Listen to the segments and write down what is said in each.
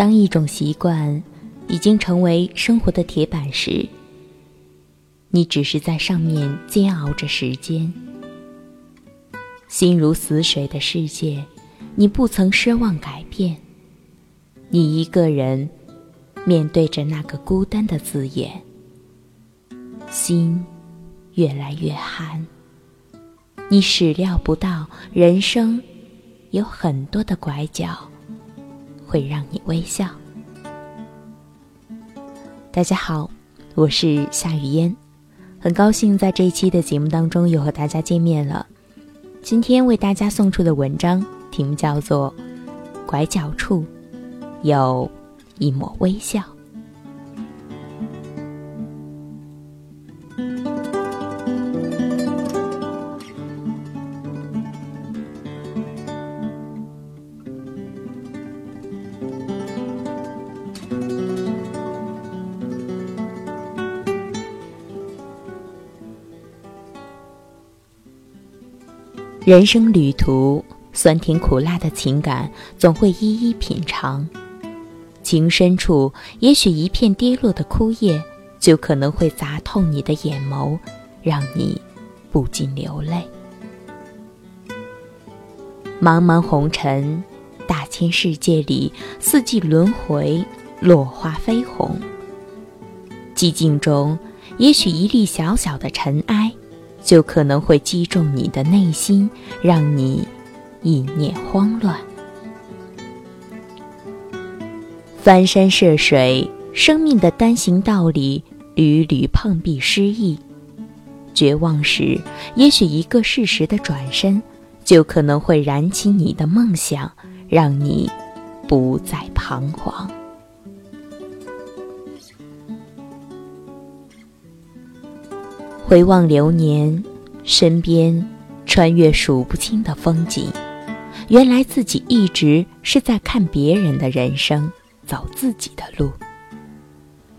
当一种习惯已经成为生活的铁板时，你只是在上面煎熬着时间。心如死水的世界，你不曾奢望改变。你一个人面对着那个孤单的字眼，心越来越寒。你始料不到，人生有很多的拐角会让你微笑。大家好，我是夏雨嫣，很高兴在这一期的节目当中又和大家见面了。今天为大家送出的文章题目叫做《拐角处有一抹微笑》。人生旅途，酸甜苦辣的情感总会一一品尝。情深处，也许一片跌落的枯叶，就可能会砸痛你的眼眸，让你不禁流泪。茫茫红尘，大千世界里，四季轮回，落花飞红。寂静中，也许一粒小小的尘埃。就可能会击中你的内心，让你意念慌乱。翻山涉水，生命的单行道里屡屡碰壁失意。绝望时，也许一个适时的转身，就可能会燃起你的梦想，让你不再彷徨。回望流年，身边穿越数不清的风景，原来自己一直是在看别人的人生，走自己的路。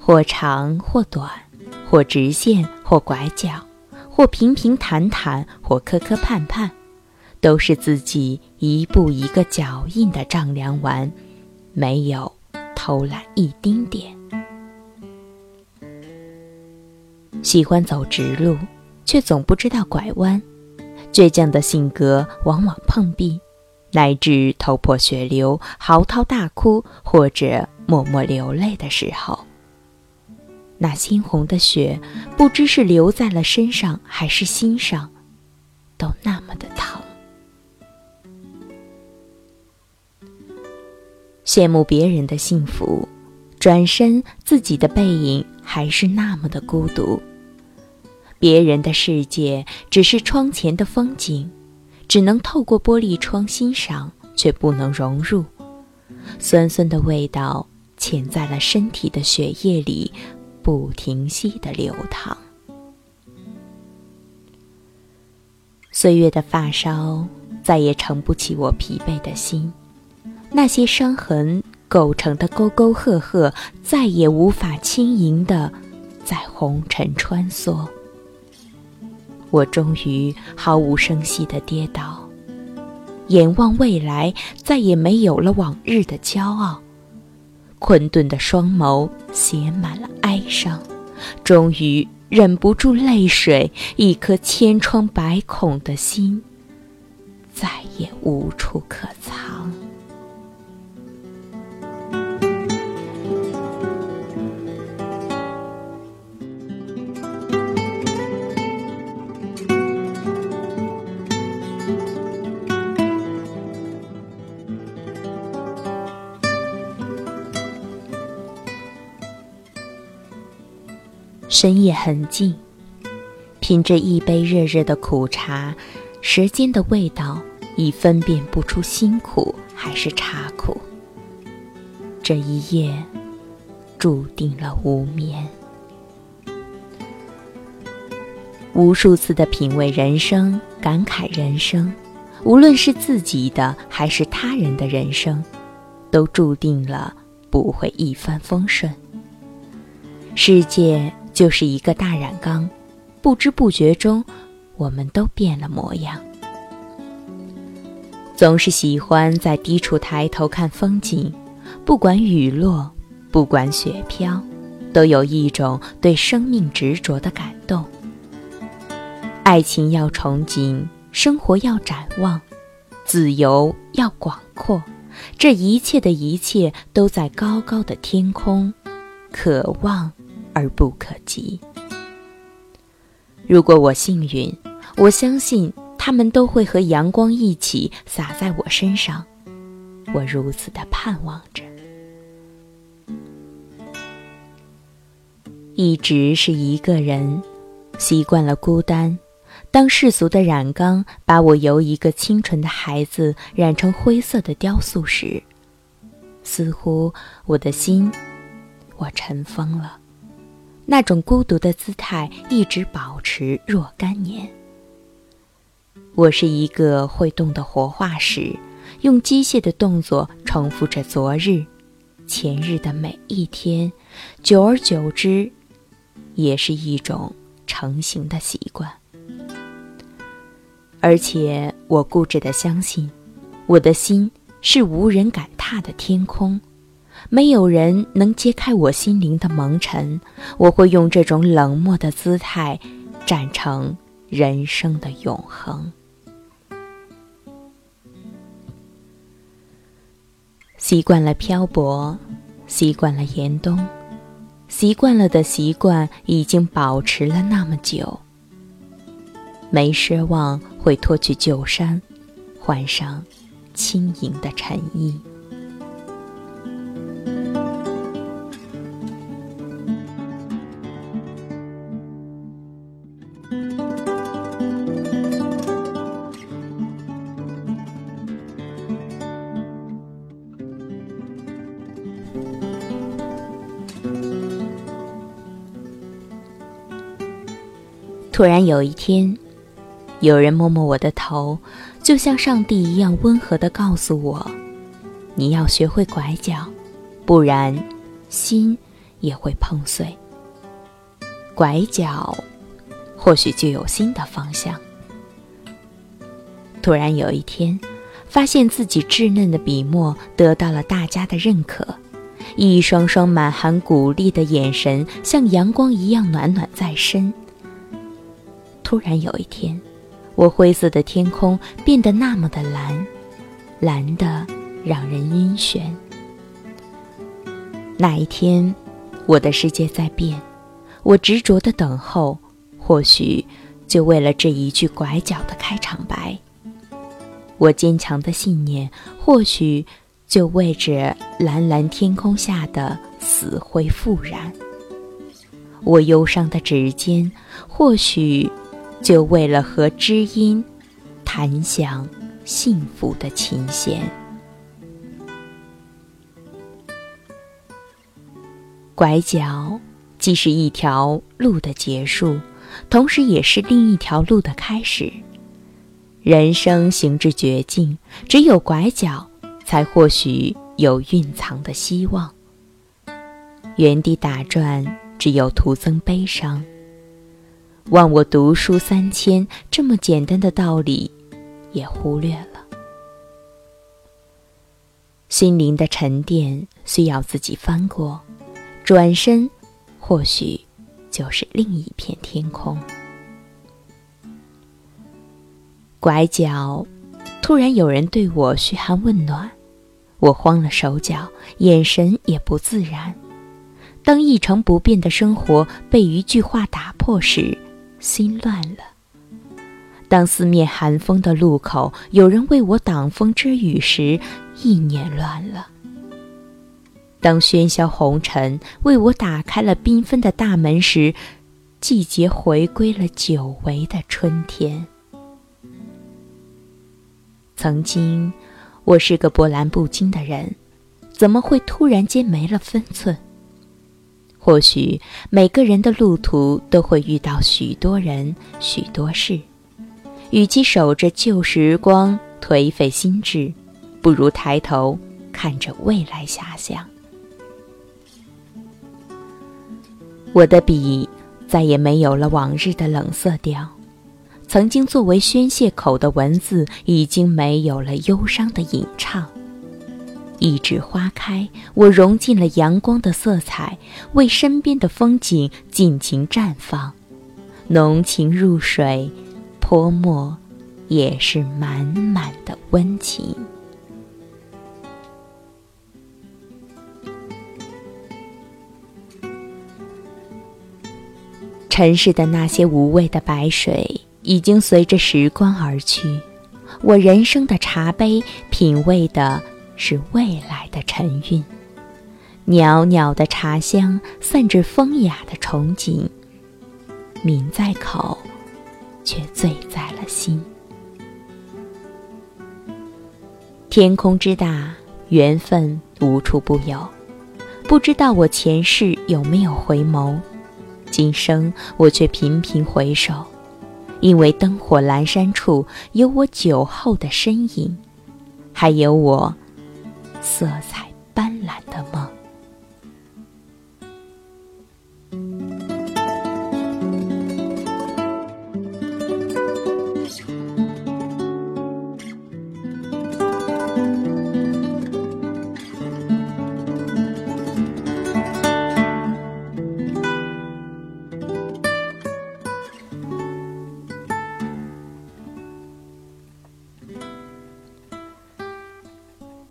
或长或短，或直线或拐角，或平平坦坦或磕磕绊绊，都是自己一步一个脚印的丈量完，没有偷懒一丁点。喜欢走直路，却总不知道拐弯；倔强的性格往往碰壁，乃至头破血流、嚎啕大哭，或者默默流泪的时候，那猩红的血不知是流在了身上还是心上，都那么的疼。羡慕别人的幸福，转身自己的背影还是那么的孤独。别人的世界只是窗前的风景，只能透过玻璃窗欣赏，却不能融入。酸酸的味道潜在了身体的血液里，不停息的流淌。岁月的发梢再也撑不起我疲惫的心，那些伤痕构成的沟沟壑壑，再也无法轻盈的在红尘穿梭。我终于毫无声息地跌倒，眼望未来，再也没有了往日的骄傲。困顿的双眸写满了哀伤，终于忍不住泪水。一颗千疮百孔的心，再也无处可藏。深夜很静，品着一杯热热的苦茶，时间的味道已分辨不出辛苦还是茶苦。这一夜，注定了无眠。无数次的品味人生，感慨人生，无论是自己的还是他人的人生，都注定了不会一帆风顺。世界。就是一个大染缸，不知不觉中，我们都变了模样。总是喜欢在低处抬头看风景，不管雨落，不管雪飘，都有一种对生命执着的感动。爱情要憧憬，生活要展望，自由要广阔，这一切的一切都在高高的天空，渴望而不可及。如果我幸运，我相信他们都会和阳光一起洒在我身上。我如此的盼望着，一直是一个人，习惯了孤单。当世俗的染缸把我由一个清纯的孩子染成灰色的雕塑时，似乎我的心，我尘封了。那种孤独的姿态一直保持若干年。我是一个会动的活化石，用机械的动作重复着昨日、前日的每一天，久而久之，也是一种成型的习惯。而且我固执的相信，我的心是无人敢踏的天空，没有人能揭开我心灵的蒙尘。我会用这种冷漠的姿态，站成人生的永恒。习惯了漂泊，习惯了严冬，习惯了的习惯已经保持了那么久。没奢望会脱去旧衫，换上轻盈的衬衣。突然有一天。有人摸摸我的头，就像上帝一样温和地告诉我：“你要学会拐角，不然心也会碰碎。拐角，或许就有新的方向。”突然有一天，发现自己稚嫩的笔墨得到了大家的认可，一双双满含鼓励的眼神像阳光一样暖暖在身。突然有一天。我灰色的天空变得那么的蓝，蓝的让人晕眩。那一天，我的世界在变，我执着的等候，或许就为了这一句拐角的开场白；我坚强的信念，或许就为着蓝蓝天空下的死灰复燃；我忧伤的指尖，或许。就为了和知音弹响幸福的琴弦。拐角既是一条路的结束，同时也是另一条路的开始。人生行至绝境，只有拐角，才或许有蕴藏的希望。原地打转，只有徒增悲伤。望我读书三千，这么简单的道理，也忽略了。心灵的沉淀需要自己翻过，转身，或许就是另一片天空。拐角，突然有人对我嘘寒问暖，我慌了手脚，眼神也不自然。当一成不变的生活被一句话打破时，心乱了。当四面寒风的路口有人为我挡风遮雨时，意念乱了。当喧嚣红尘为我打开了缤纷的大门时，季节回归了久违的春天。曾经，我是个波澜不惊的人，怎么会突然间没了分寸？或许每个人的路途都会遇到许多人、许多事，与其守着旧时光颓废心智，不如抬头看着未来遐想。我的笔再也没有了往日的冷色调，曾经作为宣泄口的文字已经没有了忧伤的吟唱。一枝花开，我融进了阳光的色彩，为身边的风景尽情绽放，浓情入水，泼墨也是满满的温情。尘世的那些无味的白水，已经随着时光而去。我人生的茶杯，品味的是未来的晨韵。袅袅的茶香，散着风雅的憧憬。抿在口，却醉在了心。天空之大，缘分无处不有。不知道我前世有没有回眸。今生我却频频回首，因为灯火阑珊处有我酒后的身影，还有我色彩斑斓的梦。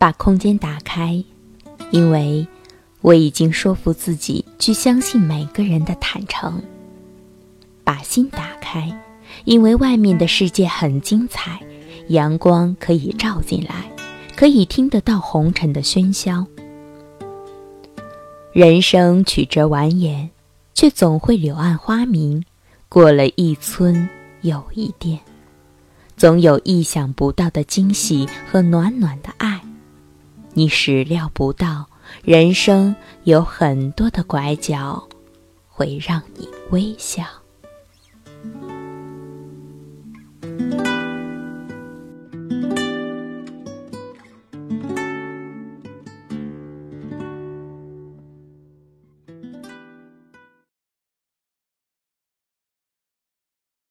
把空间打开，因为我已经说服自己去相信每个人的坦诚。把心打开，因为外面的世界很精彩，阳光可以照进来，可以听得到红尘的喧嚣。人生曲折蜿蜒，却总会柳暗花明。过了一村又一店，总有意想不到的惊喜和暖暖的爱。你始料不到，人生有很多的拐角，会让你微笑。